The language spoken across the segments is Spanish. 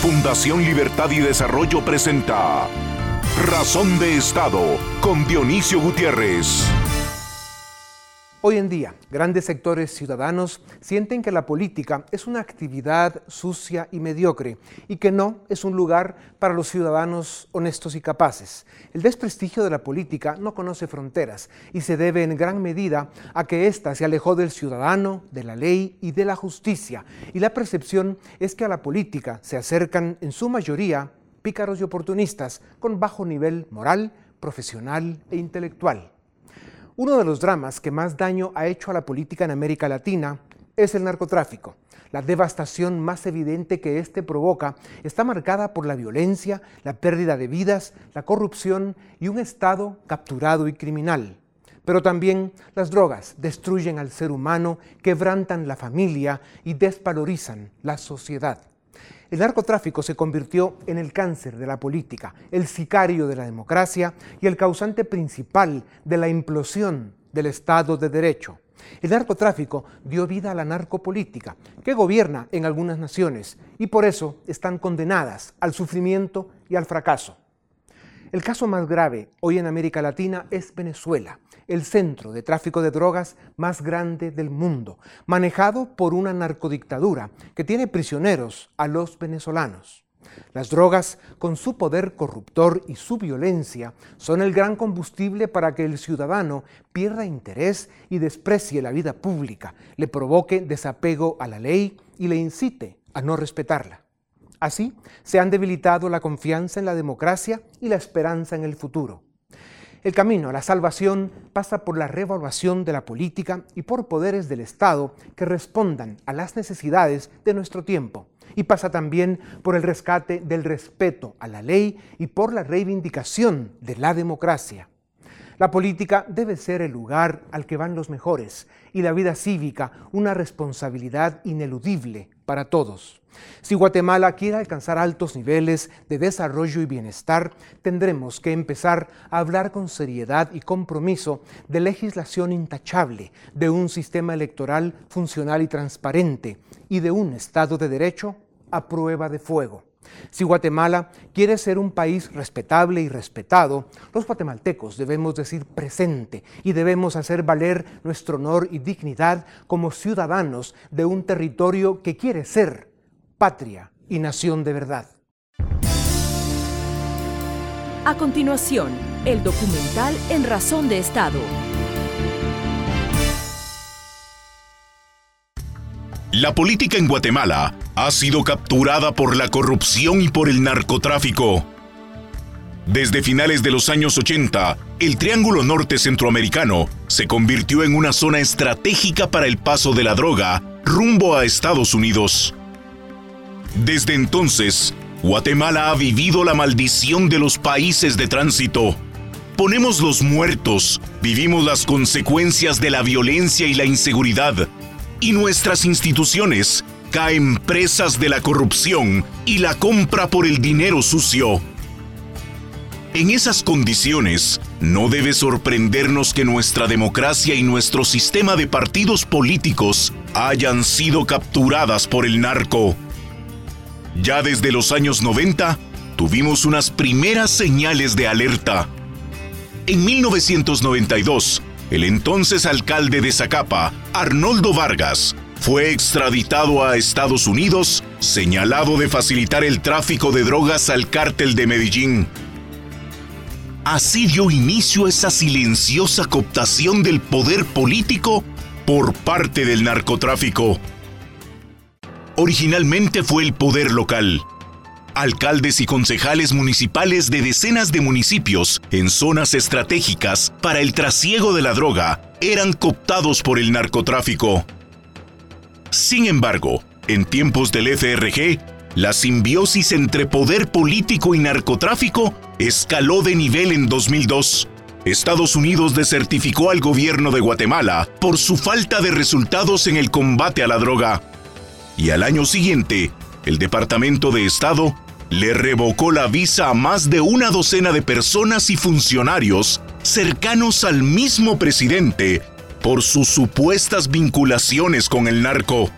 Fundación Libertad y Desarrollo presenta Razón de Estado con Dionisio Gutiérrez. Hoy en día, grandes sectores ciudadanos sienten que la política es una actividad sucia y mediocre y que no es un lugar para los ciudadanos honestos y capaces. El desprestigio de la política no conoce fronteras y se debe en gran medida a que ésta se alejó del ciudadano, de la ley y de la justicia. Y la percepción es que a la política se acercan en su mayoría pícaros y oportunistas con bajo nivel moral, profesional e intelectual. Uno de los dramas que más daño ha hecho a la política en América Latina es el narcotráfico. La devastación más evidente que éste provoca está marcada por la violencia, la pérdida de vidas, la corrupción y un Estado capturado y criminal. Pero también las drogas destruyen al ser humano, quebrantan la familia y desvalorizan la sociedad. El narcotráfico se convirtió en el cáncer de la política, el sicario de la democracia y el causante principal de la implosión del Estado de Derecho. El narcotráfico dio vida a la narcopolítica, que gobierna en algunas naciones y por eso están condenadas al sufrimiento y al fracaso. El caso más grave hoy en América Latina es Venezuela, el centro de tráfico de drogas más grande del mundo, manejado por una narcodictadura que tiene prisioneros a los venezolanos. Las drogas, con su poder corruptor y su violencia, son el gran combustible para que el ciudadano pierda interés y desprecie la vida pública, le provoque desapego a la ley y le incite a no respetarla. Así, se han debilitado la confianza en la democracia y la esperanza en el futuro. El camino a la salvación pasa por la revaluación de la política y por poderes del Estado que respondan a las necesidades de nuestro tiempo. Y pasa también por el rescate del respeto a la ley y por la reivindicación de la democracia. La política debe ser el lugar al que van los mejores y la vida cívica una responsabilidad ineludible para todos. Si Guatemala quiere alcanzar altos niveles de desarrollo y bienestar, tendremos que empezar a hablar con seriedad y compromiso de legislación intachable, de un sistema electoral funcional y transparente y de un Estado de Derecho a prueba de fuego. Si Guatemala quiere ser un país respetable y respetado, los guatemaltecos debemos decir presente y debemos hacer valer nuestro honor y dignidad como ciudadanos de un territorio que quiere ser patria y nación de verdad. A continuación, el documental En Razón de Estado. La política en Guatemala ha sido capturada por la corrupción y por el narcotráfico. Desde finales de los años 80, el Triángulo Norte Centroamericano se convirtió en una zona estratégica para el paso de la droga rumbo a Estados Unidos. Desde entonces, Guatemala ha vivido la maldición de los países de tránsito. Ponemos los muertos, vivimos las consecuencias de la violencia y la inseguridad, y nuestras instituciones caen presas de la corrupción y la compra por el dinero sucio. En esas condiciones, no debe sorprendernos que nuestra democracia y nuestro sistema de partidos políticos hayan sido capturadas por el narco. Ya desde los años 90, tuvimos unas primeras señales de alerta. En 1992, el entonces alcalde de Zacapa, Arnoldo Vargas, fue extraditado a Estados Unidos, señalado de facilitar el tráfico de drogas al cártel de Medellín. Así dio inicio esa silenciosa cooptación del poder político por parte del narcotráfico. Originalmente fue el poder local, alcaldes y concejales municipales de decenas de municipios en zonas estratégicas para el trasiego de la droga eran cooptados por el narcotráfico. Sin embargo, en tiempos del FRG, la simbiosis entre poder político y narcotráfico escaló de nivel en 2002. Estados Unidos desertificó al gobierno de Guatemala por su falta de resultados en el combate a la droga. Y al año siguiente, el Departamento de Estado le revocó la visa a más de una docena de personas y funcionarios cercanos al mismo presidente por sus supuestas vinculaciones con el narco.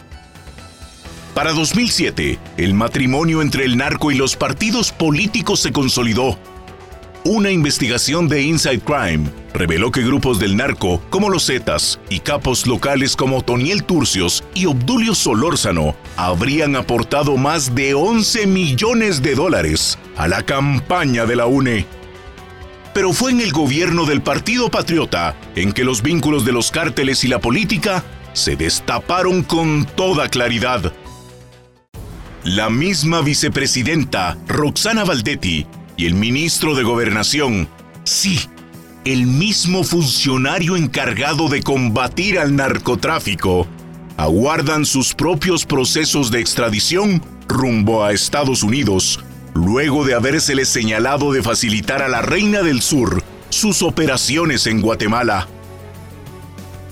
Para 2007, el matrimonio entre el narco y los partidos políticos se consolidó. Una investigación de Inside Crime reveló que grupos del narco, como los Zetas, y capos locales como Toniel Turcios y Obdulio Solórzano, habrían aportado más de 11 millones de dólares a la campaña de la UNE. Pero fue en el gobierno del Partido Patriota en que los vínculos de los cárteles y la política se destaparon con toda claridad. La misma vicepresidenta Roxana Valdetti y el ministro de Gobernación, sí, el mismo funcionario encargado de combatir al narcotráfico, aguardan sus propios procesos de extradición rumbo a Estados Unidos, luego de habérseles señalado de facilitar a la Reina del Sur sus operaciones en Guatemala.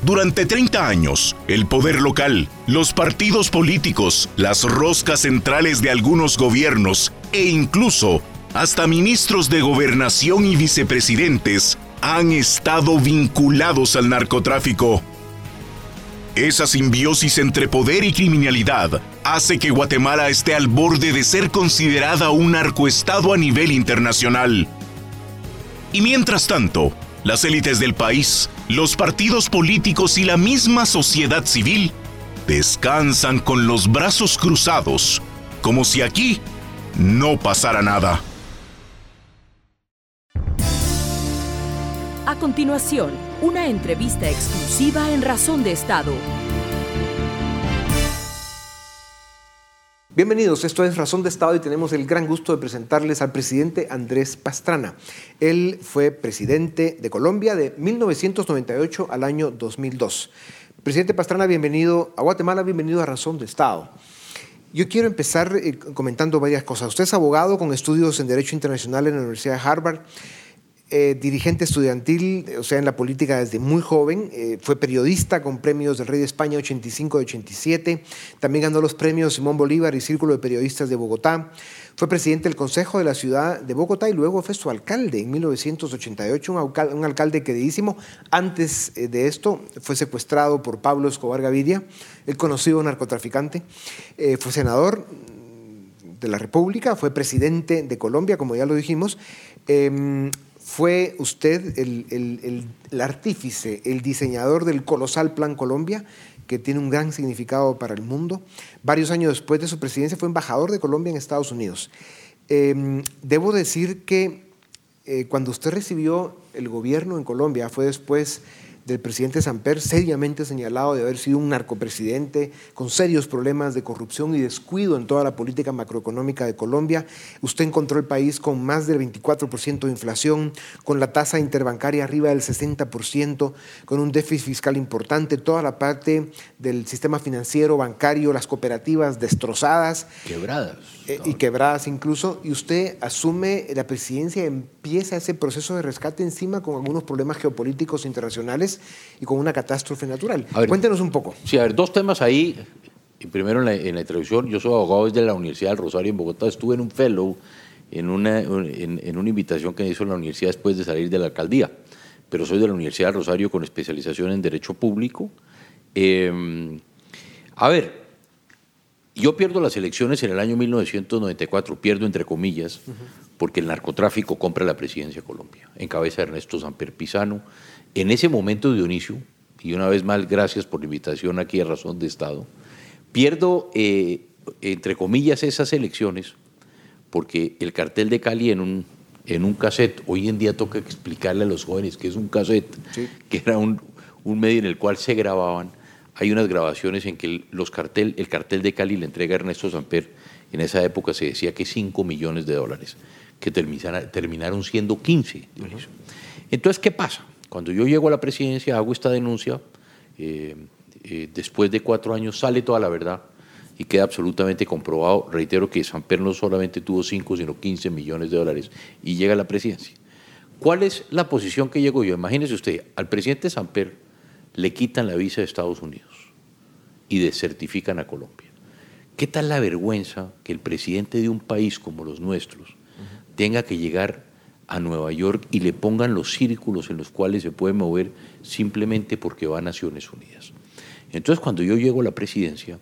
Durante 30 años, el poder local, los partidos políticos, las roscas centrales de algunos gobiernos e incluso hasta ministros de gobernación y vicepresidentes han estado vinculados al narcotráfico. Esa simbiosis entre poder y criminalidad hace que Guatemala esté al borde de ser considerada un narcoestado a nivel internacional. Y mientras tanto, las élites del país, los partidos políticos y la misma sociedad civil descansan con los brazos cruzados, como si aquí no pasara nada. Continuación, una entrevista exclusiva en Razón de Estado. Bienvenidos, esto es Razón de Estado y tenemos el gran gusto de presentarles al presidente Andrés Pastrana. Él fue presidente de Colombia de 1998 al año 2002. Presidente Pastrana, bienvenido a Guatemala, bienvenido a Razón de Estado. Yo quiero empezar eh, comentando varias cosas. Usted es abogado con estudios en Derecho Internacional en la Universidad de Harvard. Eh, dirigente estudiantil, o sea, en la política desde muy joven. Eh, fue periodista con premios del Rey de España 85 y 87. También ganó los premios Simón Bolívar y Círculo de Periodistas de Bogotá. Fue presidente del Consejo de la Ciudad de Bogotá y luego fue su alcalde en 1988, un, alcalde, queridísimo. Antes eh, de esto fue secuestrado por Pablo Escobar Gaviria, el conocido narcotraficante. fue senador de la República, fue presidente de Colombia, como ya lo dijimos. Fue usted el, artífice, el diseñador del colosal Plan Colombia, que tiene un gran significado para el mundo. Varios años después de su presidencia fue embajador de Colombia en Estados Unidos. Em, debo decir que eh, cuando usted recibió el gobierno en Colombia, fue después del presidente Samper, seriamente señalado de haber sido un narcopresidente con serios problemas de corrupción y descuido en toda la política macroeconómica de Colombia. Usted encontró el país con más del 24% de inflación, con la tasa interbancaria arriba del 60%, con un déficit fiscal importante, toda la parte del sistema financiero, bancario, las cooperativas destrozadas. Quebradas. Eh, y quebradas incluso. Y usted asume la presidencia, empieza ese proceso de rescate encima con algunos problemas geopolíticos internacionales y con una catástrofe natural. Cuéntenos un poco. Sí, a ver, dos temas ahí. Primero en la, en la introducción, yo soy abogado desde la Universidad del Rosario en Bogotá, estuve en un fellow, en una, en, una invitación que me hizo la universidad después de salir de la alcaldía, pero soy de la Universidad del Rosario con especialización en Derecho Público. Em, a ver, yo pierdo las elecciones en el año 1994, pierdo entre comillas, porque el narcotráfico compra la presidencia de Colombia, en cabeza de Ernesto Samper Pizano, en ese momento, Dionisio, y una vez más, gracias por la invitación aquí a Razón de Estado, pierdo, eh, entre comillas, esas elecciones porque el cartel de Cali en un, en un cassette, hoy en día toca explicarle a los jóvenes que es un cassette, que era un, medio en el cual se grababan, hay unas grabaciones en que los cartel, el cartel de Cali le entrega a Ernesto Samper, en esa época se decía que 5 millones de dólares, que terminaron siendo 15. Entonces, ¿qué pasa? Cuando yo llego a la presidencia, hago esta denuncia, eh, eh, después de cuatro años sale toda la verdad y queda absolutamente comprobado. Reitero que Samper no solamente tuvo 5, sino 15 millones de dólares y llega a la presidencia. ¿Cuál es la posición que llego yo? Imagínese usted, al presidente Samper le quitan la visa de Estados Unidos y desertifican a Colombia. ¿Qué tal la vergüenza que el presidente de un país como los nuestros tenga que llegar a Nueva York y le pongan los círculos en los cuales se puede mover simplemente porque va a Naciones Unidas. Entonces, cuando yo llego a la presidencia,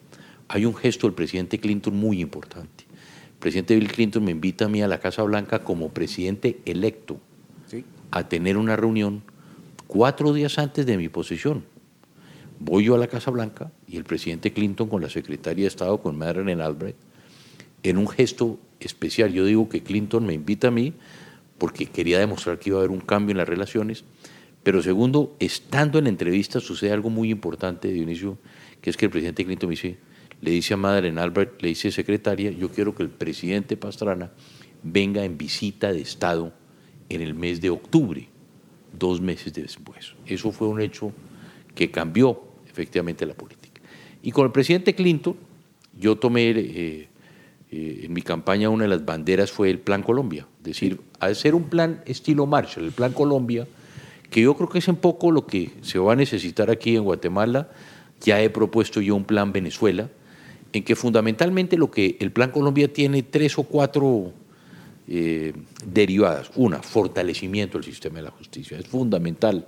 hay un gesto del presidente Clinton muy importante. El presidente Bill Clinton me invita a mí a la Casa Blanca como presidente electo a tener una reunión cuatro días antes de mi posesión. Voy yo a la Casa Blanca y el presidente Clinton con la secretaria de Estado, con Madeleine Albright, en un gesto especial. Yo digo que Clinton me invita a mí porque quería demostrar que iba a haber un cambio en las relaciones. Pero segundo, estando en la entrevista sucede algo muy importante, Dionisio, que es que el presidente Clinton me le dice a Madeleine Albright, le dice secretaria, yo quiero que el presidente Pastrana venga en visita de Estado en el mes de octubre, dos meses después. Eso fue un hecho que cambió efectivamente la política. Y con el presidente Clinton, yo tomé eh, eh, en mi campaña una de las banderas fue el Plan Colombia, es decir, ser un plan estilo Marshall, el Plan Colombia, que yo creo que es un poco lo que se va a necesitar aquí en Guatemala, ya he propuesto yo un plan Venezuela, en que fundamentalmente lo que el Plan Colombia tiene tres o cuatro eh, derivadas. Una, fortalecimiento del sistema de la justicia. Es fundamental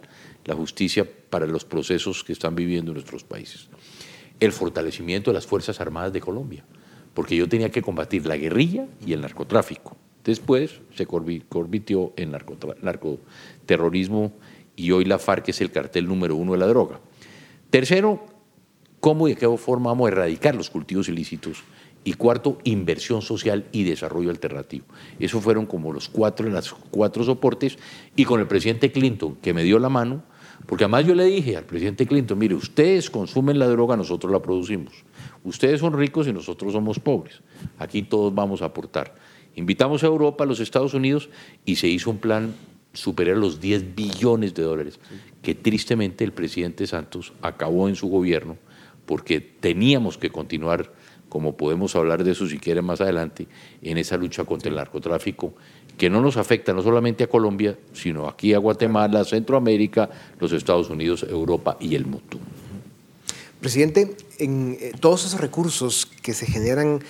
la justicia para los procesos que están viviendo nuestros países. El fortalecimiento de las Fuerzas Armadas de Colombia, porque yo tenía que combatir la guerrilla y el narcotráfico. Después se convirtió en narcoterrorismo y hoy la FARC es el cartel número uno de la droga. Tercero, cómo y de qué forma vamos a erradicar los cultivos ilícitos. Y cuarto, inversión social y desarrollo alternativo. Esos fueron como los cuatro, los cuatro soportes. Y con el presidente Clinton, que me dio la mano, porque además yo le dije al presidente Clinton, mire, ustedes consumen la droga, nosotros la producimos. Ustedes son ricos y nosotros somos pobres. Aquí todos vamos a aportar. Invitamos a Europa, a los Estados Unidos, y se hizo un plan superior a los 10 billones de dólares, que tristemente el presidente Santos acabó en su gobierno porque teníamos que continuar, como podemos hablar de eso si quiere más adelante, en esa lucha contra el narcotráfico, que no nos afecta no solamente a Colombia, sino aquí a Guatemala, Centroamérica, los Estados Unidos, Europa y el mundo. Presidente, en eh, todos esos recursos que se generan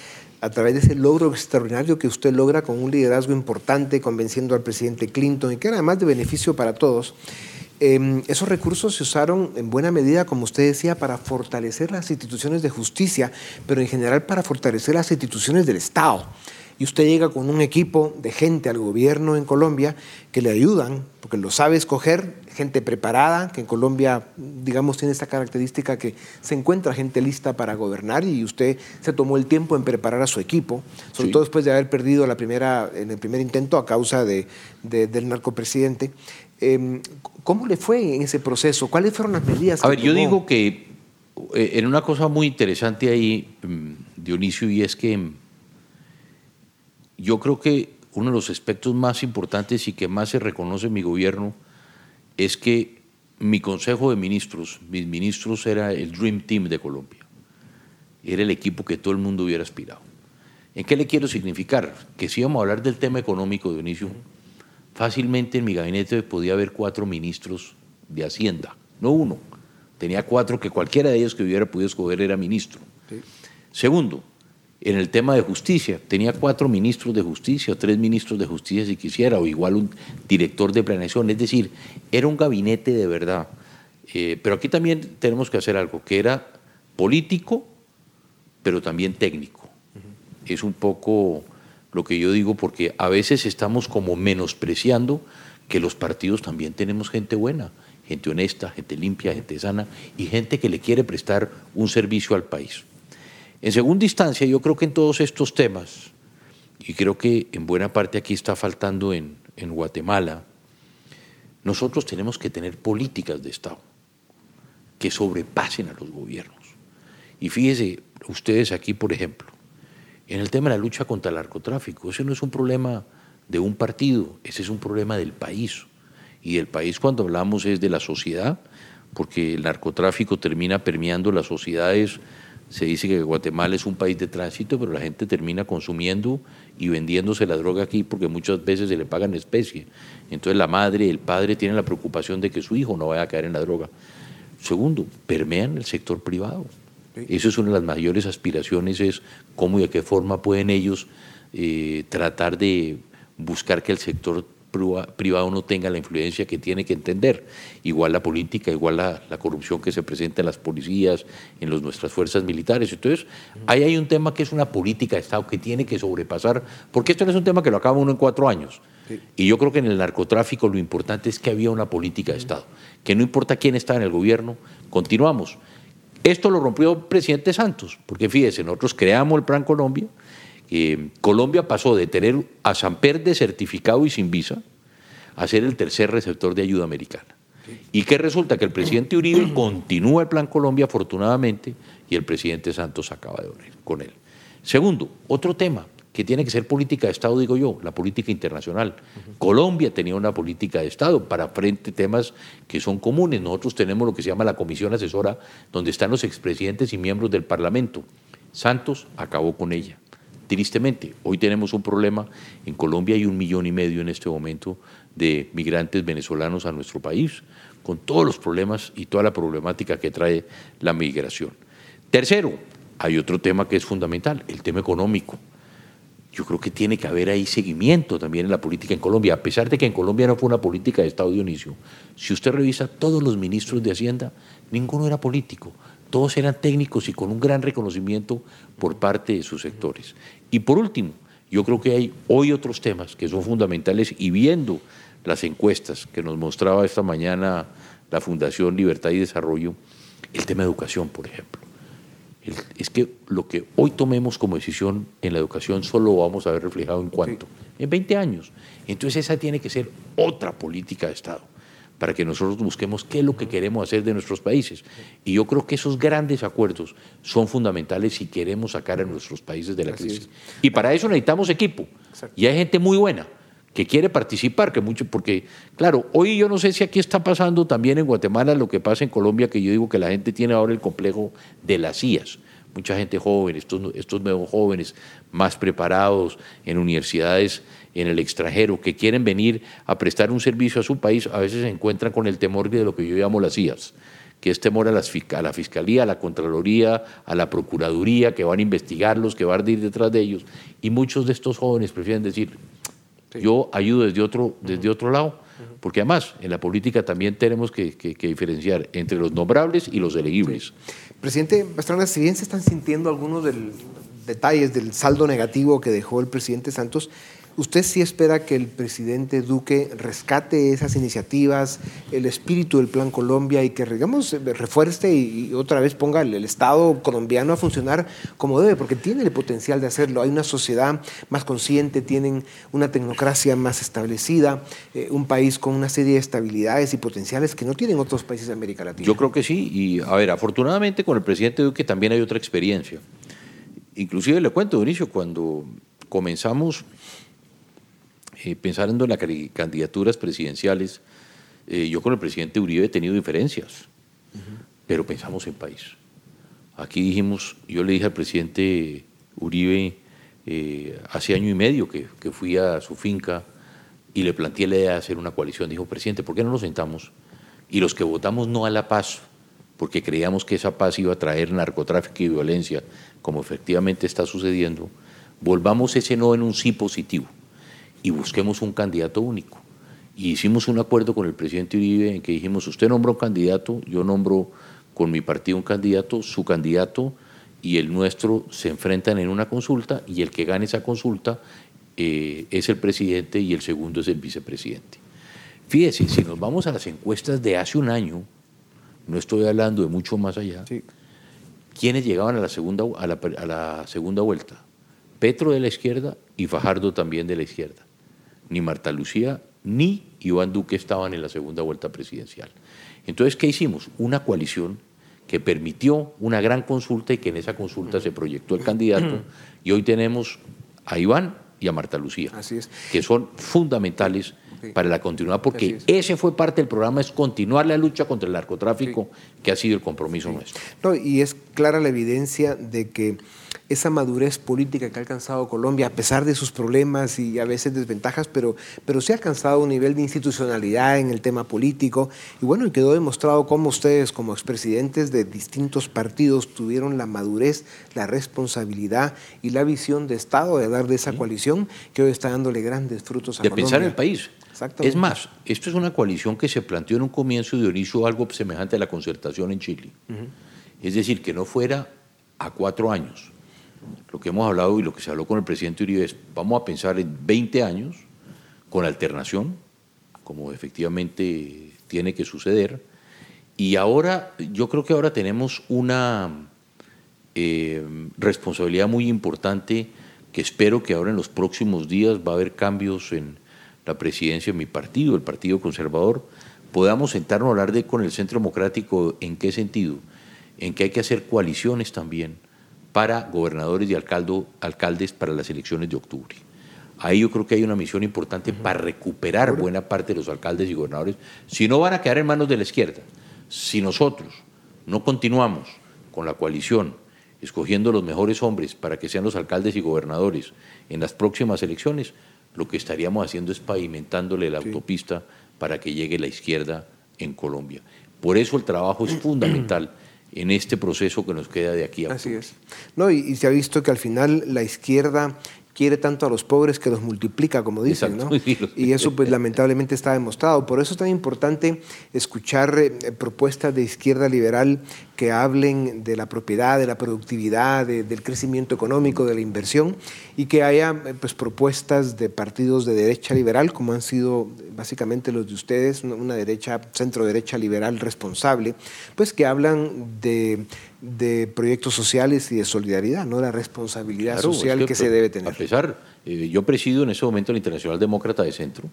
a través de ese logro extraordinario que usted logra con un liderazgo importante, convenciendo al presidente Clinton y que era además de beneficio para todos, Em, esos recursos se usaron en buena medida, como usted decía, para fortalecer las instituciones de justicia, pero en general para fortalecer las instituciones del Estado. Y usted llega con un equipo de gente al gobierno en Colombia que le ayudan, porque lo sabe escoger, gente preparada, que en Colombia, digamos, tiene esta característica que se encuentra gente lista para gobernar y usted se tomó el tiempo en preparar a su equipo, sobre todo después de haber perdido la primera, en el primer intento a causa de, del narcopresidente. Em, ¿Cómo le fue en ese proceso? ¿Cuáles fueron las medidas? A ver, yo digo que eh, en una cosa muy interesante ahí, em, Dionisio, y es que em, yo creo que uno de los aspectos más importantes y que más se reconoce en mi gobierno es que mi consejo de ministros, mis ministros era el Dream Team de Colombia. Era el equipo que todo el mundo hubiera aspirado. ¿En qué le quiero significar? Que si íbamos a hablar del tema económico, Dionisio, Fácilmente en mi gabinete podía haber cuatro ministros de Hacienda, no uno. Tenía cuatro que cualquiera de ellos que hubiera podido escoger era ministro. Segundo, en el tema de justicia, tenía cuatro ministros de justicia, o tres ministros de justicia si quisiera, o igual un director de planeación. Es decir, era un gabinete de verdad. Eh, pero aquí también tenemos que hacer algo, que era político, pero también técnico. Es un poco lo que yo digo, porque a veces estamos como menospreciando que los partidos también tenemos gente buena, gente honesta, gente limpia, gente sana y gente que le quiere prestar un servicio al país. En segunda instancia, yo creo que en todos estos temas, y creo que en buena parte aquí está faltando en, Guatemala, nosotros tenemos que tener políticas de Estado que sobrepasen a los gobiernos. Y fíjese, ustedes aquí, por ejemplo, en el tema de la lucha contra el narcotráfico. Ese no es un problema de un partido, ese es un problema del país. Y del país cuando hablamos es de la sociedad, porque el narcotráfico termina permeando las sociedades. Se dice que Guatemala es un país de tránsito, pero la gente termina consumiendo y vendiéndose la droga aquí porque muchas veces se le pagan especie. Entonces la madre, el padre tienen la preocupación de que su hijo no vaya a caer en la droga. Segundo, permean el sector privado. Eso es una de las mayores aspiraciones, es cómo y de qué forma pueden ellos eh, tratar de buscar que el sector privado no tenga la influencia que tiene que entender. Igual la política, igual la, corrupción que se presenta en las policías, en los, nuestras fuerzas militares. Entonces, ahí hay un tema que es una política de Estado que tiene que sobrepasar, porque esto no es un tema que lo acaba uno en cuatro años. Y yo creo que en el narcotráfico lo importante es que había una política de Estado, que no importa quién está en el gobierno, continuamos. Esto lo rompió el presidente Santos, porque fíjese, nosotros creamos el Plan Colombia, Colombia pasó de tener a Samper certificado y sin visa a ser el tercer receptor de ayuda americana. ¿Y qué resulta? Que el presidente Uribe continúa el Plan Colombia, afortunadamente, y el presidente Santos acaba de unir con él. Segundo, otro tema que tiene que ser política de Estado, digo yo, la política internacional. Colombia tenía una política de Estado para frente a temas que son comunes. Nosotros tenemos lo que se llama la Comisión Asesora, donde están los expresidentes y miembros del Parlamento. Santos acabó con ella. Tristemente, hoy tenemos un problema. En Colombia hay un millón y medio en este momento de migrantes venezolanos a nuestro país, con todos los problemas y toda la problemática que trae la migración. Tercero, hay otro tema que es fundamental, el tema económico. Yo creo que tiene que haber ahí seguimiento también en la política en Colombia, a pesar de que en Colombia no fue una política de Estado Dionisio. Si usted revisa todos los ministros de Hacienda, ninguno era político, todos eran técnicos y con un gran reconocimiento por parte de sus sectores. Y por último, yo creo que hay hoy otros temas que son fundamentales y viendo las encuestas que nos mostraba esta mañana la Fundación Libertad y Desarrollo, el tema de educación, por ejemplo. Es que lo que hoy tomemos como decisión en la educación solo lo vamos a ver reflejado en cuánto, en 20 años. Entonces esa tiene que ser otra política de Estado para que nosotros busquemos qué es lo que queremos hacer de nuestros países. Y yo creo que esos grandes acuerdos son fundamentales si queremos sacar a nuestros países de la crisis. Y para eso necesitamos equipo. Y hay gente muy buena que quiere participar, que mucho, porque, claro, hoy yo no sé si aquí está pasando también en Guatemala lo que pasa en Colombia, que yo digo que la gente tiene ahora el complejo de las IAS. Mucha gente joven, estos, estos nuevos jóvenes más preparados en universidades en el extranjero que quieren venir a prestar un servicio a su país, a veces se encuentran con el temor de lo que yo llamo las IAS, que es temor a, la Fiscalía, a la Contraloría, a la Procuraduría, que van a investigarlos, que van a ir detrás de ellos. Y muchos de estos jóvenes prefieren decir, yo ayudo desde otro, desde otro lado, porque además en la política también tenemos que, diferenciar entre los nombrables y los elegibles. Presidente Pastrana, si bien se están sintiendo algunos del, detalles del saldo negativo que dejó el presidente Santos, ¿Usted sí espera que el presidente Duque rescate esas iniciativas, el espíritu del Plan Colombia y que, digamos, refuerce y, otra vez ponga el, Estado colombiano a funcionar como debe? Porque tiene el potencial de hacerlo. Hay una sociedad más consciente, tienen una tecnocracia más establecida, eh, un país con una serie de estabilidades y potenciales que no tienen otros países de América Latina. Yo creo que sí. Y, a ver, afortunadamente con el presidente Duque también hay otra experiencia. Inclusive le cuento, Dionisio, cuando comenzamos eh, pensando en las candidaturas presidenciales, eh, yo con el presidente Uribe he tenido diferencias, pero pensamos en país. Aquí dijimos, yo le dije al presidente Uribe eh, hace año y medio que, que, fui a su finca y le planteé la idea de hacer una coalición. Dijo, presidente, ¿por qué no nos sentamos? Y los que votamos no a la paz, porque creíamos que esa paz iba a traer narcotráfico y violencia, como efectivamente está sucediendo, volvamos ese no en un sí positivo y busquemos un candidato único. Y hicimos un acuerdo con el presidente Uribe en que dijimos, usted nombra un candidato, yo nombro con mi partido un candidato, su candidato y el nuestro se enfrentan en una consulta y el que gane esa consulta eh, es el presidente y el segundo es el vicepresidente. Fíjese, si nos vamos a las encuestas de hace un año, no estoy hablando de mucho más allá, ¿quiénes llegaban a la, segunda, a la segunda vuelta? Petro de la izquierda y Fajardo también de la izquierda ni Marta Lucía ni Iván Duque estaban en la segunda vuelta presidencial. Entonces, ¿qué hicimos? Una coalición que permitió una gran consulta y que en esa consulta se proyectó el candidato y hoy tenemos a Iván y a Marta Lucía, que son fundamentales para la continuidad, porque ese fue parte del programa, es continuar la lucha contra el narcotráfico, que ha sido el compromiso nuestro. No, y es clara la evidencia de que esa madurez política que ha alcanzado Colombia, a pesar de sus problemas y a veces desventajas, pero, pero sí ha alcanzado un nivel de institucionalidad en el tema político. Y bueno, y quedó demostrado cómo ustedes, como expresidentes de distintos partidos, tuvieron la madurez, la responsabilidad y la visión de Estado de dar de esa coalición que hoy está dándole grandes frutos a de Colombia. pensar en el país. Es más, esto es una coalición que se planteó en un comienzo de Dionisio algo semejante a la concertación en Chile. Es decir, que no fuera a cuatro años. Lo que hemos hablado y lo que se habló con el presidente Uribe es, vamos a pensar en 20 años con alternación, como efectivamente tiene que suceder. Y ahora, yo creo que ahora tenemos una eh, responsabilidad muy importante que espero que ahora en los próximos días va a haber cambios en la presidencia de mi partido, el Partido Conservador, podamos sentarnos a hablar de, con el Centro Democrático en qué sentido, en que hay que hacer coaliciones también para gobernadores y alcaldes para las elecciones de octubre. Ahí yo creo que hay una misión importante para recuperar buena parte de los alcaldes y gobernadores, si no van a quedar en manos de la izquierda. Si nosotros no continuamos con la coalición, escogiendo los mejores hombres para que sean los alcaldes y gobernadores en las próximas elecciones, lo que estaríamos haciendo es pavimentándole la autopista para que llegue la izquierda en Colombia. Por eso el trabajo es fundamental en este proceso que nos queda de aquí a Así es. No, y, se ha visto que al final la izquierda quiere tanto a los pobres que los multiplica, como dicen, ¿no? Y eso pues lamentablemente está demostrado. Por eso es tan importante escuchar eh, propuestas de izquierda liberal que hablen de la propiedad, de la productividad, del crecimiento económico, de la inversión y que haya eh, pues, propuestas de partidos de derecha liberal, como han sido básicamente los de ustedes, una derecha, centro derecha liberal responsable, pues que hablan de, proyectos sociales y de solidaridad, no la responsabilidad social que, se debe tener. A pesar, eh, yo presido en ese momento la Internacional Demócrata de Centro,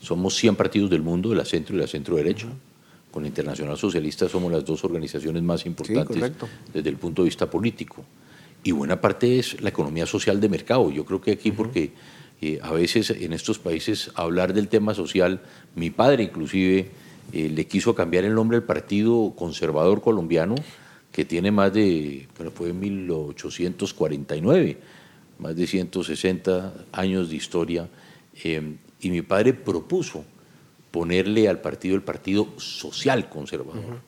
somos 100 partidos del mundo, de la centro y la centro derecha con la Internacional Socialista somos las dos organizaciones más importantes desde el punto de vista político. Y buena parte es la economía social de mercado. Yo creo que aquí, porque eh, a veces en estos países hablar del tema social, mi padre inclusive eh, le quiso cambiar el nombre al Partido Conservador Colombiano, que tiene más de, bueno, fue en 1849, más de 160 años de historia, eh, y mi padre propuso ponerle al partido el Partido Social Conservador.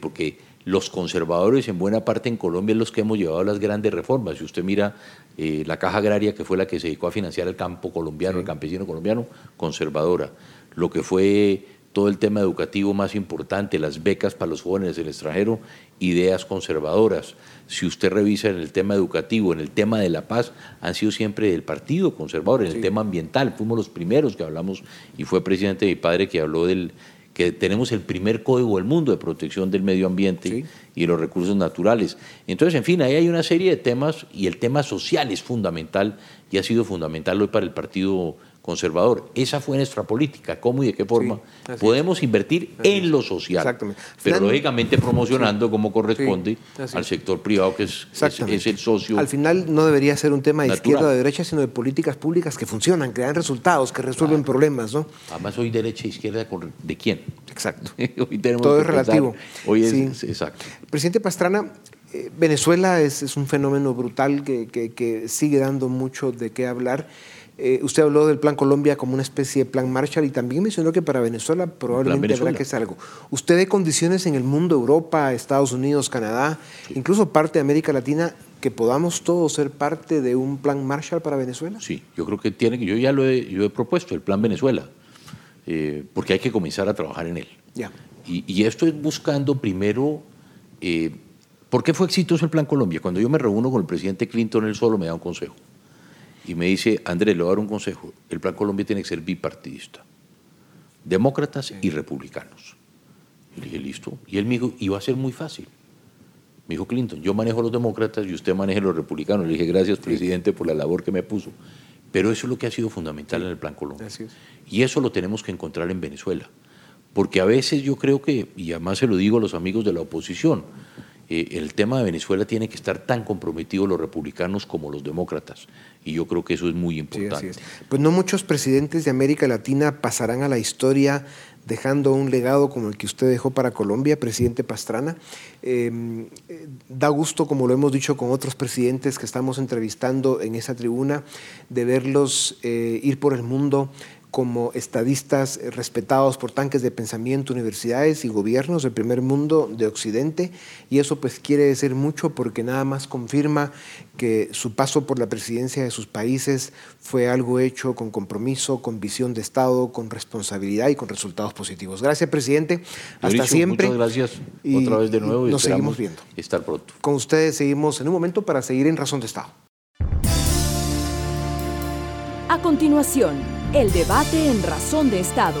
porque los conservadores en buena parte en Colombia es los que hemos llevado las grandes reformas. Si usted mira eh, la caja agraria que fue la que se dedicó a financiar el campo colombiano, el campesino colombiano, conservadora. Lo que fue todo el tema educativo más importante, las becas para los jóvenes del extranjero, ideas conservadoras. Si usted revisa en el tema educativo, en el tema de la paz, han sido siempre del Partido Conservador, en el tema ambiental, fuimos los primeros que hablamos, y fue presidente de mi padre que habló del que tenemos el primer código del mundo de protección del medio ambiente y los recursos naturales. Entonces, en fin, ahí hay una serie de temas y el tema social es fundamental y ha sido fundamental hoy para el Partido conservador. Esa fue nuestra política. ¿Cómo y de qué forma podemos invertir en lo social? Exactamente. Pero lógicamente promocionando como corresponde al sector privado, que es, es, el socio. Al final no debería ser un tema de izquierda o de derecha, sino de políticas públicas que funcionan, que dan resultados, que resuelven problemas. ¿no? Además, hoy derecha e izquierda, ¿de quién? Exacto. Todo es relativo. Hoy es, exacto. Presidente Pastrana, eh, Venezuela es, un fenómeno brutal que, que sigue dando mucho de qué hablar. Eh, usted habló del Plan Colombia como una especie de plan Marshall y también mencionó que para Venezuela probablemente habrá que hacer algo. ¿Usted ve condiciones en el mundo, Europa, Estados Unidos, Canadá, incluso parte de América Latina, que podamos todos ser parte de un plan Marshall para Venezuela? Sí, yo creo que tiene, yo ya lo he, yo he propuesto, el plan Venezuela, eh, porque hay que comenzar a trabajar en él. Ya. Y, esto es buscando primero... Eh, ¿Por qué fue exitoso el Plan Colombia? Cuando yo me reúno con el presidente Clinton, él solo me da un consejo y me dice, Andrés, le voy a dar un consejo, el Plan Colombia tiene que ser bipartidista, demócratas y republicanos. Y le dije, listo. Y él me dijo, y va a ser muy fácil. Me dijo Clinton, yo manejo los demócratas y usted maneja los republicanos. Le dije, gracias, presidente, por la labor que me puso. Pero eso es lo que ha sido fundamental en el Plan Colombia. Y eso lo tenemos que encontrar en Venezuela. Porque a veces yo creo que, y además se lo digo a los amigos de la oposición, eh, el tema de Venezuela tiene que estar tan comprometido los republicanos como los demócratas. Y yo creo que eso es muy importante. Pues no muchos presidentes de América Latina pasarán a la historia dejando un legado como el que usted dejó para Colombia, presidente Pastrana. Em, eh, da gusto, como lo hemos dicho con otros presidentes que estamos entrevistando en esa tribuna, de verlos eh, ir por el mundo como estadistas eh, respetados por tanques de pensamiento, universidades y gobiernos del primer mundo de Occidente. Y eso pues quiere decir mucho porque nada más confirma que su paso por la presidencia de sus países fue algo hecho con compromiso, con visión de Estado, con responsabilidad y con resultados positivos. Gracias, presidente. Hasta siempre. Muchas gracias. Otra vez de nuevo. Y nos seguimos viendo. Estar pronto. Con ustedes seguimos en un momento para seguir en Razón de Estado. A continuación, el debate en Razón de Estado.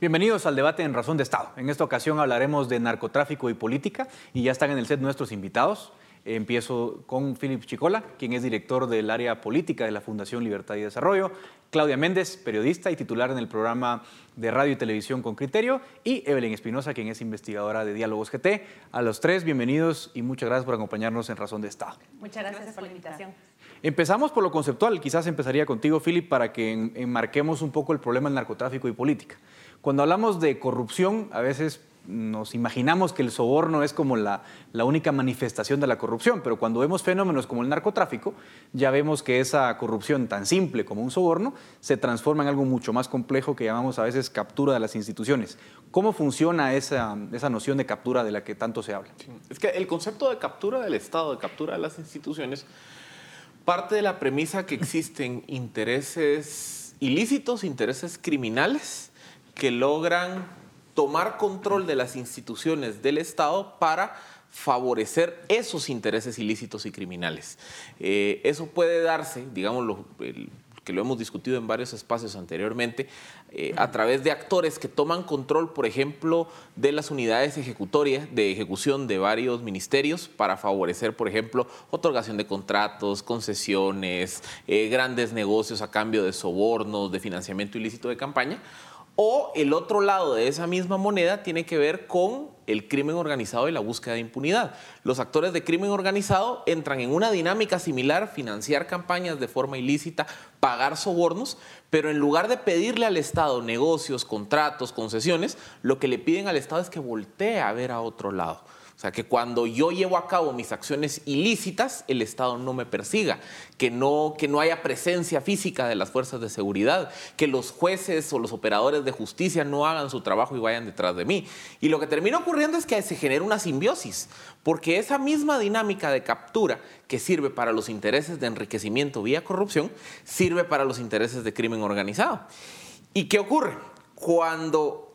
Bienvenidos al debate en Razón de Estado. En esta ocasión hablaremos de narcotráfico y política y ya están en el set nuestros invitados. Empiezo con Philip Chicola, quien es director del área política de la Fundación Libertad y Desarrollo, Claudia Méndez, periodista y titular en el programa de radio y televisión con criterio, y Evelyn Espinosa, quien es investigadora de Diálogos GT. A los tres, bienvenidos y muchas gracias por acompañarnos en Razón de Estado. Muchas gracias, por la invitación. Empezamos por lo conceptual. Quizás empezaría contigo, Philip, para que enmarquemos un poco el problema del narcotráfico y política. Cuando hablamos de corrupción, a veces nos imaginamos que el soborno es como la, única manifestación de la corrupción, pero cuando vemos fenómenos como el narcotráfico, ya vemos que esa corrupción tan simple como un soborno se transforma en algo mucho más complejo que llamamos a veces captura de las instituciones. ¿Cómo funciona esa, esa noción de captura de la que tanto se habla? Es que el concepto de captura del Estado, de captura de las instituciones, parte de la premisa que existen intereses ilícitos, intereses criminales, que logran tomar control de las instituciones del Estado para favorecer esos intereses ilícitos y criminales. Eh, eso puede darse, digamos, que lo hemos discutido en varios espacios anteriormente, eh, a través de actores que toman control, por ejemplo, de las unidades ejecutorias, de ejecución de varios ministerios para favorecer, por ejemplo, otorgación de contratos, concesiones, eh, grandes negocios a cambio de sobornos, de financiamiento ilícito de campaña o el otro lado de esa misma moneda tiene que ver con el crimen organizado y la búsqueda de impunidad. Los actores de crimen organizado entran en una dinámica similar, financiar campañas de forma ilícita, pagar sobornos, pero en lugar de pedirle al Estado negocios, contratos, concesiones, lo que le piden al Estado es que voltee a ver a otro lado. O sea, que cuando yo llevo a cabo mis acciones ilícitas, el Estado no me persiga, que no, que no haya presencia física de las fuerzas de seguridad, que los jueces o los operadores de justicia no hagan su trabajo y vayan detrás de mí. Y lo que termina ocurriendo es que se genera una simbiosis, porque esa misma dinámica de captura que sirve para los intereses de enriquecimiento vía corrupción, sirve para los intereses de crimen organizado. ¿Y qué ocurre? Cuando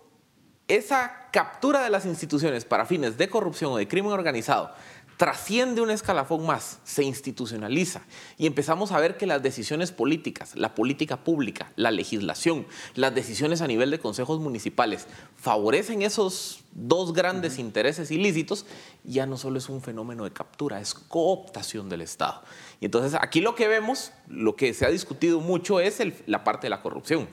esa captura de las instituciones para fines de corrupción o de crimen organizado trasciende un escalafón más, se institucionaliza y empezamos a ver que las decisiones políticas, la política pública, la legislación, las decisiones a nivel de consejos municipales favorecen esos dos grandes intereses ilícitos, ya no solo es un fenómeno de captura, es cooptación del Estado. Y entonces aquí lo que vemos, lo que se ha discutido mucho es la parte de la corrupción.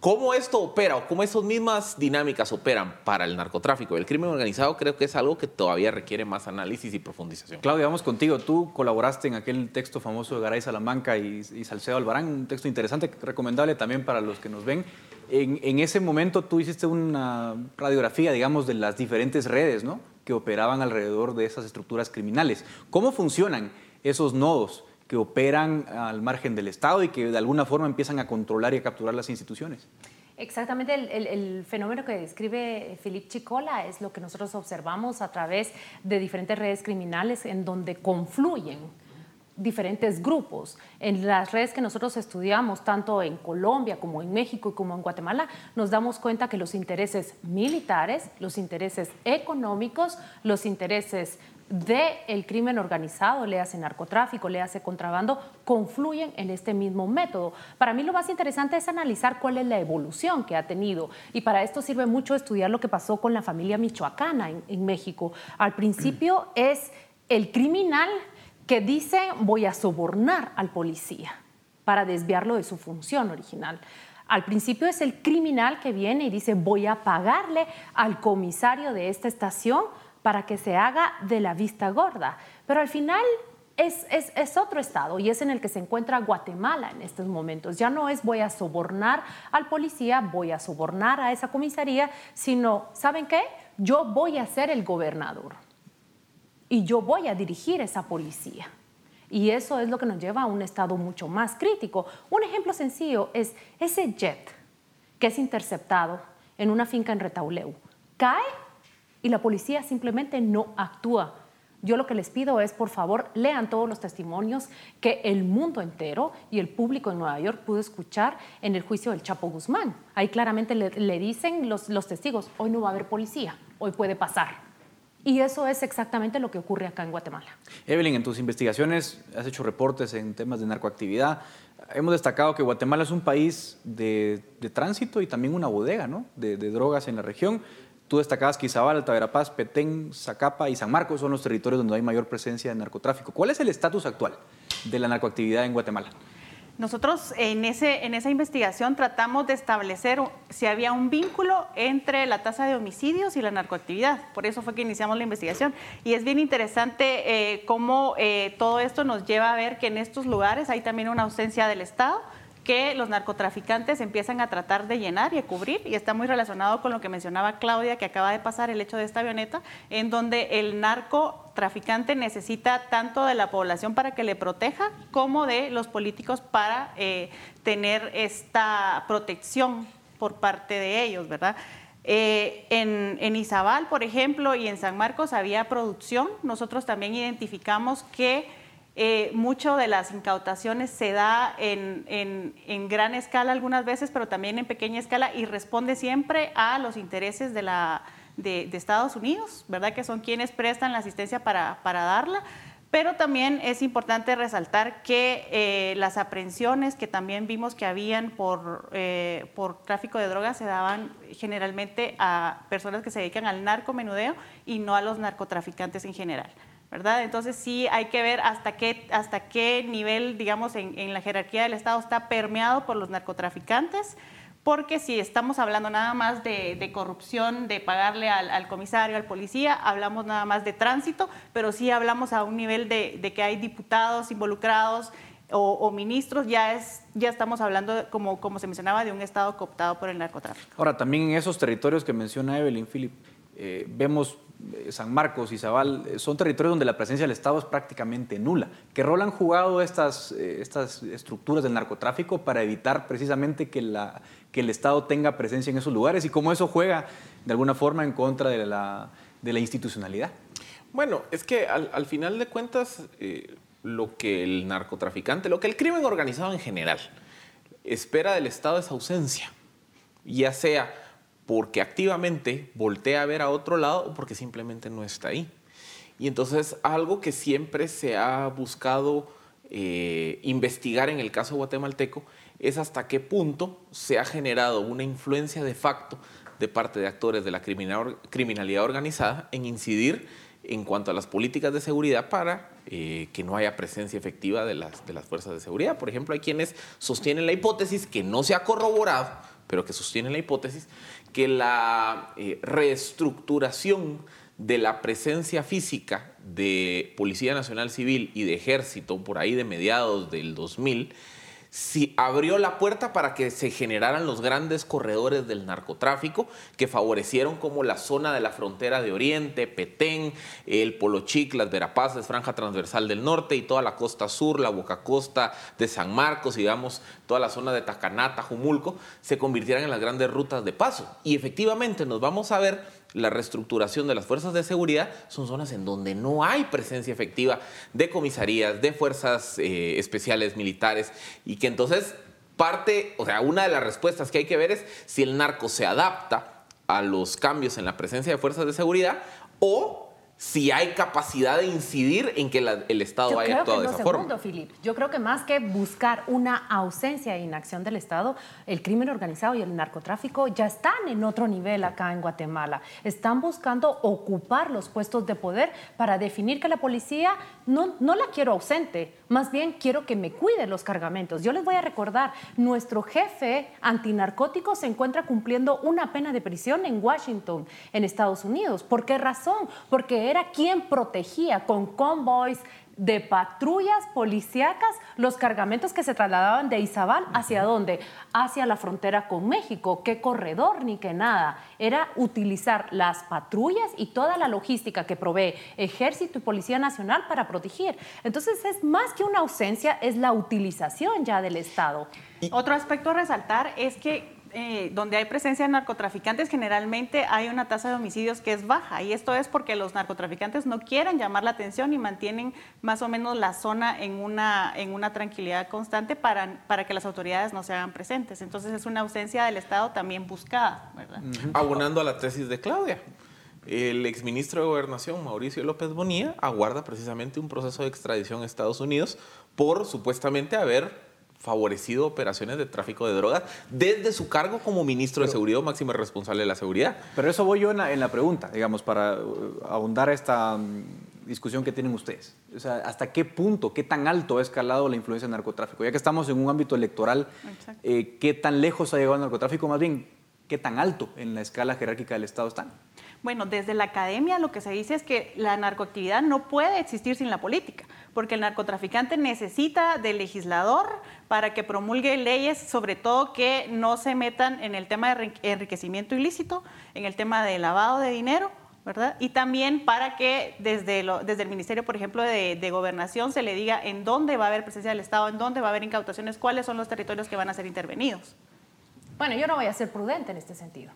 ¿Cómo esto opera o cómo esas mismas dinámicas operan para el narcotráfico y el crimen organizado? Creo que es algo que todavía requiere más análisis y profundización. Claudia, vamos contigo. Tú colaboraste en aquel texto famoso de Garay Salamanca y, Salcedo Albarán, un texto interesante, recomendable también para los que nos ven. En, en, ese momento tú hiciste una radiografía, digamos, de las diferentes redes ¿no? que operaban alrededor de esas estructuras criminales. ¿Cómo funcionan esos nodos? Que operan al margen del Estado y que de alguna forma empiezan a controlar y a capturar las instituciones. Exactamente, el, fenómeno que describe Philippe Chicola es lo que nosotros observamos a través de diferentes redes criminales en donde confluyen diferentes grupos. En las redes que nosotros estudiamos, tanto en Colombia como en México y como en Guatemala, nos damos cuenta que los intereses militares, los intereses económicos, los intereses del crimen organizado, le hace narcotráfico, le hace contrabando, confluyen en este mismo método. Para mí lo más interesante es analizar cuál es la evolución que ha tenido y para esto sirve mucho estudiar lo que pasó con la familia michoacana en, México. Al principio es el criminal que dice voy a sobornar al policía para desviarlo de su función original. Al principio es el criminal que viene y dice voy a pagarle al comisario de esta estación para que se haga de la vista gorda. Pero al final es, otro estado y es en el que se encuentra Guatemala en estos momentos. Ya no es voy a sobornar al policía, voy a sobornar a esa comisaría, sino, ¿saben qué? Yo voy a ser el gobernador y yo voy a dirigir esa policía. Y eso es lo que nos lleva a un estado mucho más crítico. Un ejemplo sencillo es ese jet que es interceptado en una finca en Retauleu. Cae y la policía simplemente no actúa. Yo lo que les pido es, por favor, lean todos los testimonios que el mundo entero y el público en Nueva York pudo escuchar en el juicio del Chapo Guzmán. Ahí claramente le, dicen los, testigos, hoy no va a haber policía, hoy puede pasar. Y eso es exactamente lo que ocurre acá en Guatemala. Evelyn, en tus investigaciones has hecho reportes en temas de narcoactividad. Hemos destacado que Guatemala es un país de, tránsito y también una bodega ¿no? de drogas en la región. Tú destacabas que Izabal, Alta Verapaz, Petén, Zacapa y San Marcos son los territorios donde hay mayor presencia de narcotráfico. ¿Cuál es el estatus actual de la narcoactividad en Guatemala? Nosotros en, ese, en esa investigación tratamos de establecer si había un vínculo entre la tasa de homicidios y la narcoactividad. Por eso fue que iniciamos la investigación. Y es bien interesante eh, cómo eh, todo esto nos lleva a ver que en estos lugares hay también una ausencia del Estado que los narcotraficantes empiezan a tratar de llenar y cubrir, y está muy relacionado con lo que mencionaba Claudia, que acaba de pasar el hecho de esta avioneta, en donde el narcotraficante necesita tanto de la población para que le proteja, como de los políticos para eh, tener esta protección por parte de ellos, ¿verdad? Eh, en, en, Izabal, por ejemplo, y en San Marcos había producción. Nosotros también identificamos que eh, mucho de las incautaciones se da en, gran escala algunas veces, pero también en pequeña escala y responde siempre a los intereses de, la, de, Estados Unidos, ¿verdad? Que son quienes prestan la asistencia para, darla. Pero también es importante resaltar que eh, las aprehensiones que también vimos que habían por, eh, por tráfico de drogas se daban generalmente a personas que se dedican al narcomenudeo y no a los narcotraficantes en general. Entonces sí hay que ver hasta qué, hasta qué nivel, digamos, en, la jerarquía del Estado está permeado por los narcotraficantes, porque si estamos hablando nada más de, corrupción, de pagarle al, comisario, al policía, hablamos nada más de tránsito, pero sí hablamos a un nivel de, que hay diputados involucrados o, ministros, ya, es, ya estamos hablando, como, como se mencionaba, de un Estado cooptado por el narcotráfico. Ahora, también en esos territorios que menciona Evelyn Philip, eh, vemos eh, San Marcos y Zabal, eh, son territorios donde la presencia del Estado es prácticamente nula. ¿Qué rol han jugado estas, estas estructuras del narcotráfico para evitar precisamente que, la, que el Estado tenga presencia en esos lugares y cómo eso juega de alguna forma en contra de la, de la institucionalidad? Bueno, es que al, final de cuentas, lo que el narcotraficante, lo que el crimen organizado en general espera del Estado es ausencia, ya sea porque activamente voltea a ver a otro lado o porque simplemente no está ahí. Y entonces algo que siempre se ha buscado eh, investigar en el caso guatemalteco es hasta qué punto se ha generado una influencia de facto de parte de actores de la criminalidad organizada en incidir en cuanto a las políticas de seguridad para eh, que no haya presencia efectiva de las, de las fuerzas de seguridad. Por ejemplo, hay quienes sostienen la hipótesis que no se ha corroborado, pero que sostienen la hipótesis que la eh, reestructuración de la presencia física de Policía Nacional Civil y de Ejército por ahí de mediados del 2000 si abrió la puerta para que se generaran los grandes corredores del narcotráfico que favorecieron como la zona de la frontera de Oriente, Petén, el Polochic, las Verapaces, Franja Transversal del Norte y toda la costa sur, la Boca Costa de San Marcos, digamos, toda la zona de Tacanata, Jumulco, se convirtieran en las grandes rutas de paso. Y efectivamente nos vamos a ver la reestructuración de las fuerzas de seguridad son zonas en donde no hay presencia efectiva de comisarías, de fuerzas eh, especiales militares y que entonces parte, o sea, una de las respuestas que hay que ver es si el narco se adapta a los cambios en la presencia de fuerzas de seguridad o si hay capacidad de incidir en que el Estado haya actuado de esa forma. Philip. Yo creo que más que buscar una ausencia e inacción del Estado, el crimen organizado y el narcotráfico ya están en otro nivel acá en Guatemala. Están buscando ocupar los puestos de poder para definir que la policía no, no la quiero ausente, más bien quiero que me cuide los cargamentos. Yo les voy a recordar, nuestro jefe antinarcótico se encuentra cumpliendo una pena de prisión en Washington, en Estados Unidos. ¿Por qué razón? Porque que era quien protegía con convoys de patrullas policíacas los cargamentos que se trasladaban de Izabal hacia dónde? Hacia la frontera con México. ¿Qué corredor ni qué nada? Era utilizar las patrullas y toda la logística que provee Ejército y Policía Nacional para proteger. Entonces es más que una ausencia, es la utilización ya del Estado. Otro aspecto a resaltar es que eh, donde hay presencia de narcotraficantes, generalmente hay una tasa de homicidios que es baja. Y esto es porque los narcotraficantes no quieren llamar la atención y mantienen más o menos la zona en una, en una tranquilidad constante para, para que las autoridades no se hagan presentes. Entonces es una ausencia del Estado también buscada. ¿verdad? Abonando a la tesis de Claudia. El exministro de Gobernación, Mauricio López Bonilla, aguarda precisamente un proceso de extradición a Estados Unidos por supuestamente haber favorecido operaciones de tráfico de drogas desde su cargo como ministro de Seguridad o máximo responsable de la seguridad. Pero eso voy yo en la, en la pregunta, digamos, para uh, ahondar esta mm, discusión que tienen ustedes. O sea, ¿hasta qué punto, qué tan alto ha escalado la influencia del narcotráfico? Ya que estamos en un ámbito electoral, eh, ¿qué tan lejos ha llegado el narcotráfico? Más bien, ¿qué tan alto en la escala jerárquica del Estado están? Bueno, desde la academia lo que se dice es que la narcoactividad no puede existir sin la política, porque el narcotraficante necesita del legislador para que promulgue leyes, sobre todo que no se metan en el tema de enriquecimiento ilícito, en el tema de lavado de dinero, ¿verdad? Y también para que desde, desde el Ministerio, por ejemplo, de, de, Gobernación se le diga en dónde va a haber presencia del Estado, en dónde va a haber incautaciones, cuáles son los territorios que van a ser intervenidos. Bueno, yo no voy a ser prudente en este sentido.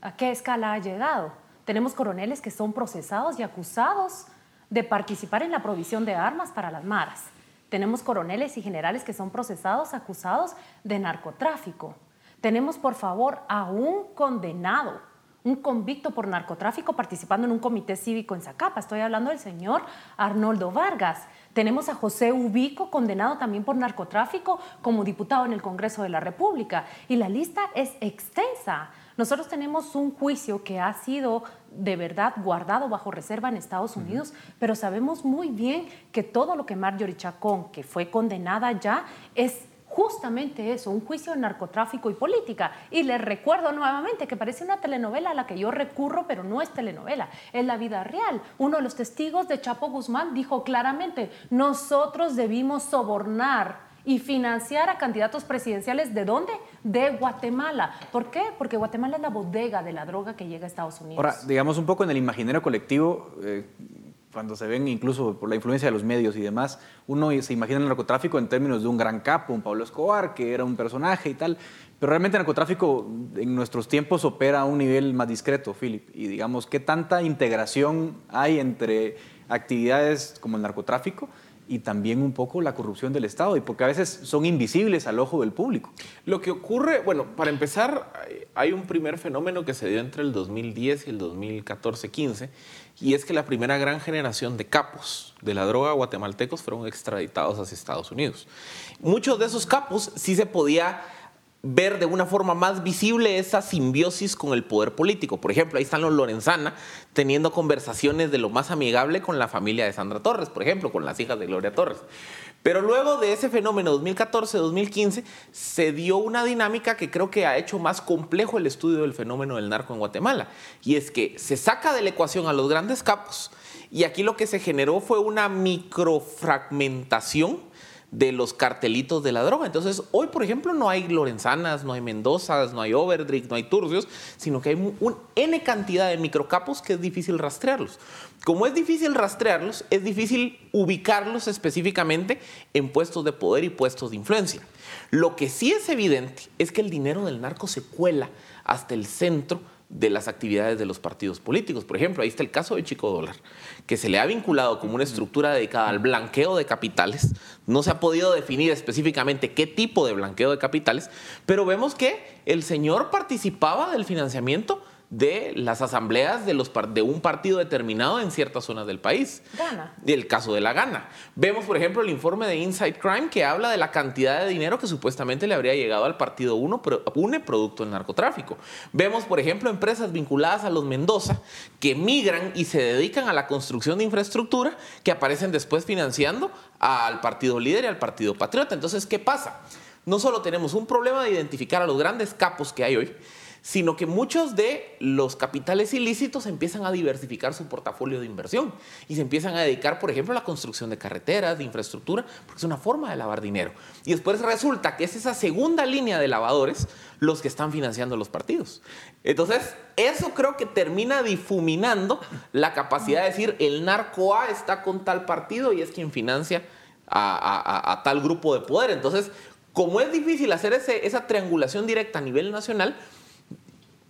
¿A qué escala ha llegado? Tenemos coroneles que son procesados y acusados de participar en la provisión de armas para las maras. Tenemos coroneles y generales que son procesados, acusados de narcotráfico. Tenemos, por favor, a un condenado, un convicto por narcotráfico participando en un comité cívico en Zacapa. Estoy hablando del señor Arnoldo Vargas. Tenemos a José Ubico, condenado también por narcotráfico como diputado en el Congreso de la República. Y la lista es extensa. Nosotros tenemos un juicio que ha sido de verdad guardado bajo reserva en Estados Unidos, uh -huh. pero sabemos muy bien que todo lo que Marjorie Chacón, que fue condenada ya, es justamente eso, un juicio de narcotráfico y política. Y les recuerdo nuevamente que parece una telenovela a la que yo recurro, pero no es telenovela, es la vida real. Uno de los testigos de Chapo Guzmán dijo claramente, nosotros debimos sobornar y financiar a candidatos presidenciales de dónde? De Guatemala. ¿Por qué? Porque Guatemala es la bodega de la droga que llega a Estados Unidos. Ahora, digamos un poco en el imaginario colectivo, eh, cuando se ven incluso por la influencia de los medios y demás, uno se imagina el narcotráfico en términos de un gran capo, un Pablo Escobar, que era un personaje y tal, pero realmente el narcotráfico en nuestros tiempos opera a un nivel más discreto, Philip, y digamos, ¿qué tanta integración hay entre actividades como el narcotráfico y también un poco la corrupción del Estado, y porque a veces son invisibles al ojo del público. Lo que ocurre, bueno, para empezar, hay un primer fenómeno que se dio entre el 2010 y el 2014-15, y es que la primera gran generación de capos de la droga guatemaltecos fueron extraditados hacia Estados Unidos. Muchos de esos capos sí se podía ver de una forma más visible esa simbiosis con el poder político. Por ejemplo, ahí están los Lorenzana teniendo conversaciones de lo más amigable con la familia de Sandra Torres, por ejemplo, con las hijas de Gloria Torres. Pero luego de ese fenómeno 2014-2015 se dio una dinámica que creo que ha hecho más complejo el estudio del fenómeno del narco en Guatemala. Y es que se saca de la ecuación a los grandes capos y aquí lo que se generó fue una microfragmentación de los cartelitos de la droga. Entonces, hoy, por ejemplo, no hay Lorenzanas, no hay Mendozas, no hay Overdrick, no hay Turcios, sino que hay un N cantidad de microcapos que es difícil rastrearlos. Como es difícil rastrearlos, es difícil ubicarlos específicamente en puestos de poder y puestos de influencia. Lo que sí es evidente es que el dinero del narco se cuela hasta el centro de las actividades de los partidos políticos. Por ejemplo, ahí está el caso de Chico Dólar, que se le ha vinculado como una estructura dedicada al blanqueo de capitales. No se ha podido definir específicamente qué tipo de blanqueo de capitales, pero vemos que el señor participaba del financiamiento de las asambleas de, los, de un partido determinado en ciertas zonas del país. Gana. El caso de la Gana. Vemos, por ejemplo, el informe de Inside Crime que habla de la cantidad de dinero que supuestamente le habría llegado al partido UNE producto del narcotráfico. Vemos, por ejemplo, empresas vinculadas a los Mendoza que migran y se dedican a la construcción de infraestructura que aparecen después financiando al partido líder y al partido patriota. Entonces, ¿qué pasa? No solo tenemos un problema de identificar a los grandes capos que hay hoy, sino que muchos de los capitales ilícitos empiezan a diversificar su portafolio de inversión y se empiezan a dedicar, por ejemplo, a la construcción de carreteras, de infraestructura, porque es una forma de lavar dinero. Y después resulta que es esa segunda línea de lavadores los que están financiando los partidos. Entonces, eso creo que termina difuminando la capacidad de decir el narco A está con tal partido y es quien financia a, tal grupo de poder. Entonces, como es difícil hacer esa triangulación directa a nivel nacional,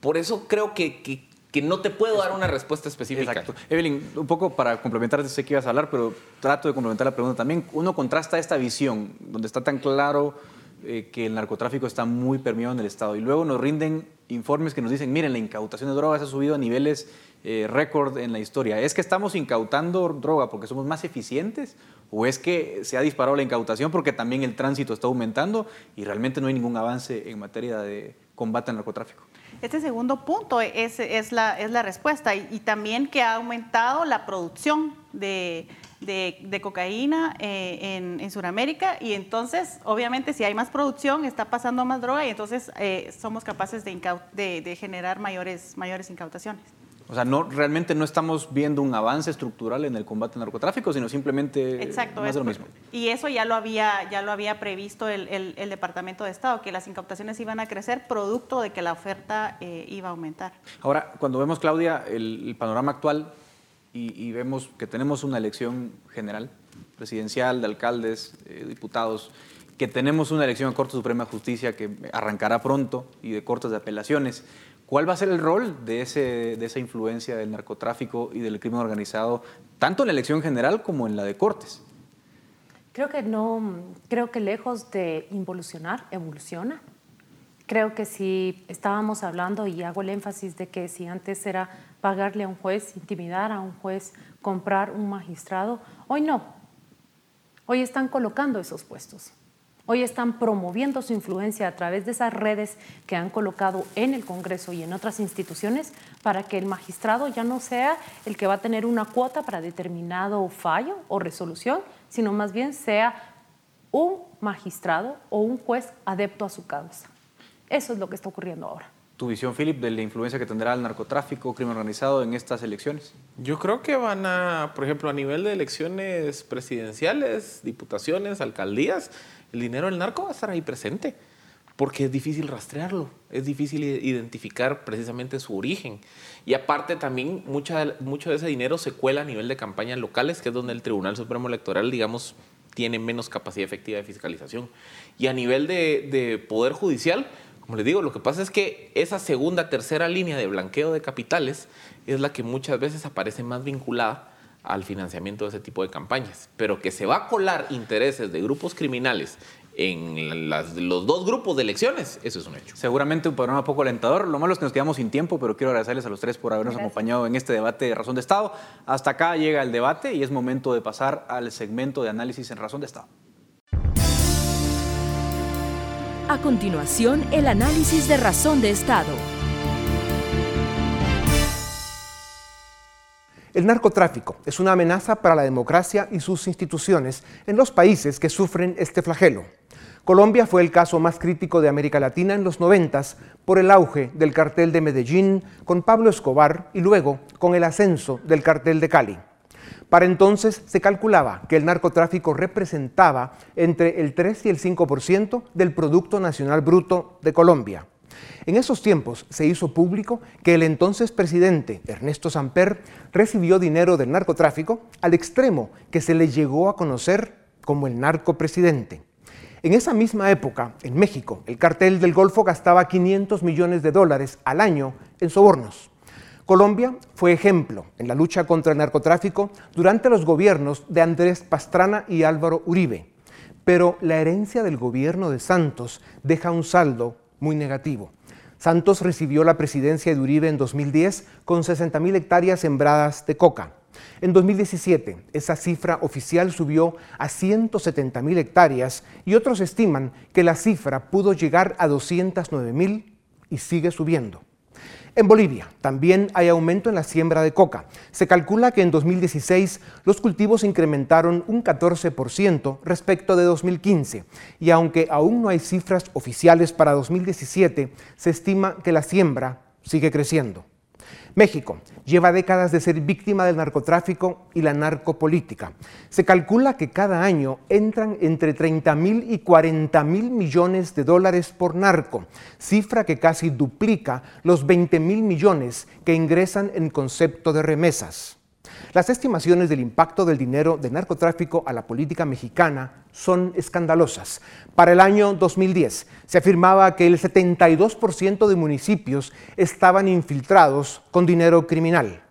por eso creo que, no te puedo dar una respuesta específica. Exacto. Evelyn, un poco para complementar, sé que ibas a hablar, pero trato de complementar la pregunta también. Uno contrasta esta visión, donde está tan claro eh, que el narcotráfico está muy permeado en el Estado, y luego nos rinden informes que nos dicen, miren, la incautación de drogas ha subido a niveles eh, récord en la historia. ¿Es que estamos incautando droga porque somos más eficientes? ¿O es que se ha disparado la incautación porque también el tránsito está aumentando y realmente no hay ningún avance en materia de combate al narcotráfico? Este segundo punto es, la, es la, respuesta y, también que ha aumentado la producción de, de, cocaína eh, en, en Sudamérica y entonces obviamente si hay más producción está pasando más droga y entonces eh, somos capaces de, de, generar mayores, mayores incautaciones. O sea, no, realmente no estamos viendo un avance estructural en el combate al narcotráfico, sino simplemente Exacto, más de lo mismo. Y eso ya lo había, ya lo había previsto el, el, Departamento de Estado, que las incautaciones iban a crecer producto de que la oferta eh, iba a aumentar. Ahora, cuando vemos, Claudia, el, panorama actual y, vemos que tenemos una elección general, presidencial, de alcaldes, eh, diputados, que tenemos una elección a Corte Suprema de Justicia que arrancará pronto y de cortes de apelaciones, ¿Cuál va a ser el rol de, ese, de esa influencia del narcotráfico y del crimen organizado, tanto en la elección general como en la de Cortes? Creo que no, creo que lejos de involucionar, evoluciona. Creo que si estábamos hablando, y hago el énfasis de que si antes era pagarle a un juez, intimidar a un juez, comprar un magistrado, hoy no. Hoy están colocando esos puestos. Hoy están promoviendo su influencia a través de esas redes que han colocado en el Congreso y en otras instituciones para que el magistrado ya no sea el que va a tener una cuota para determinado fallo o resolución, sino más bien sea un magistrado o un juez adepto a su causa. Eso es lo que está ocurriendo ahora. ¿Tu visión, Philip, de la influencia que tendrá el narcotráfico, crimen organizado en estas elecciones? Yo creo que van a, por ejemplo, a nivel de elecciones presidenciales, diputaciones, alcaldías, el dinero del narco va a estar ahí presente, porque es difícil rastrearlo, es difícil identificar precisamente su origen. Y aparte también mucha, mucho de ese dinero se cuela a nivel de campañas locales, que es donde el Tribunal Supremo Electoral, digamos, tiene menos capacidad efectiva de fiscalización. Y a nivel de, de Poder Judicial, como les digo, lo que pasa es que esa segunda, tercera línea de blanqueo de capitales es la que muchas veces aparece más vinculada al financiamiento de ese tipo de campañas, pero que se va a colar intereses de grupos criminales en los dos grupos de elecciones, eso es un hecho. Seguramente un panorama poco alentador. Lo malo es que nos quedamos sin tiempo, pero quiero agradecerles a los tres por habernos acompañado en este debate de Razón de Estado. Hasta acá llega el debate y es momento de pasar al segmento de análisis en Razón de Estado. A continuación, el análisis de Razón de Estado. El narcotráfico es una amenaza para la democracia y sus instituciones en los países que sufren este flagelo. Colombia fue el caso más crítico de América Latina en los noventas por el auge del cartel de Medellín con Pablo Escobar y luego con el ascenso del cartel de Cali. Para entonces se calculaba que el narcotráfico representaba entre el 3 y el 5% del Producto Nacional Bruto de Colombia. En esos tiempos se hizo público que el entonces presidente Ernesto Samper recibió dinero del narcotráfico al extremo que se le llegó a conocer como el narcopresidente. En esa misma época, en México, el cartel del Golfo gastaba 500 millones de dólares al año en sobornos. Colombia fue ejemplo en la lucha contra el narcotráfico durante los gobiernos de Andrés Pastrana y Álvaro Uribe, pero la herencia del gobierno de Santos deja un saldo muy negativo. Santos recibió la presidencia de Uribe en 2010 con 60.000 hectáreas sembradas de coca. En 2017, esa cifra oficial subió a 170.000 hectáreas y otros estiman que la cifra pudo llegar a 209.000 y sigue subiendo. En Bolivia también hay aumento en la siembra de coca. Se calcula que en 2016 los cultivos incrementaron un 14% respecto de 2015 y aunque aún no hay cifras oficiales para 2017, se estima que la siembra sigue creciendo. México lleva décadas de ser víctima del narcotráfico y la narcopolítica. Se calcula que cada año entran entre 30 mil y 40 mil millones de dólares por narco, cifra que casi duplica los 20 mil millones que ingresan en concepto de remesas. Las estimaciones del impacto del dinero de narcotráfico a la política mexicana son escandalosas. Para el año 2010 se afirmaba que el 72% de municipios estaban infiltrados con dinero criminal.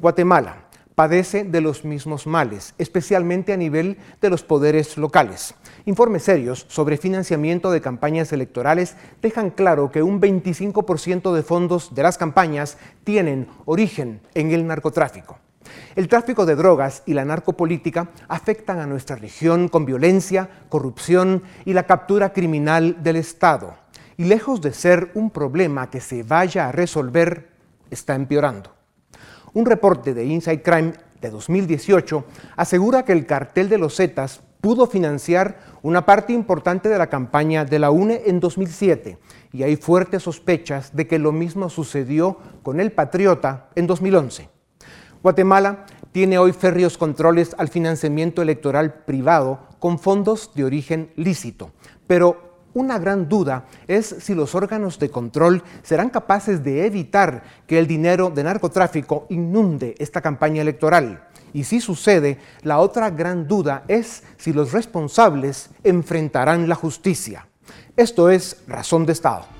Guatemala padece de los mismos males, especialmente a nivel de los poderes locales. Informes serios sobre financiamiento de campañas electorales dejan claro que un 25% de fondos de las campañas tienen origen en el narcotráfico. El tráfico de drogas y la narcopolítica afectan a nuestra región con violencia, corrupción y la captura criminal del Estado. Y lejos de ser un problema que se vaya a resolver, está empeorando. Un reporte de Inside Crime de 2018 asegura que el cartel de los Zetas pudo financiar una parte importante de la campaña de la UNE en 2007 y hay fuertes sospechas de que lo mismo sucedió con el Patriota en 2011. Guatemala tiene hoy férreos controles al financiamiento electoral privado con fondos de origen lícito, pero una gran duda es si los órganos de control serán capaces de evitar que el dinero de narcotráfico inunde esta campaña electoral. Y si sucede, la otra gran duda es si los responsables enfrentarán la justicia. Esto es Razón de Estado.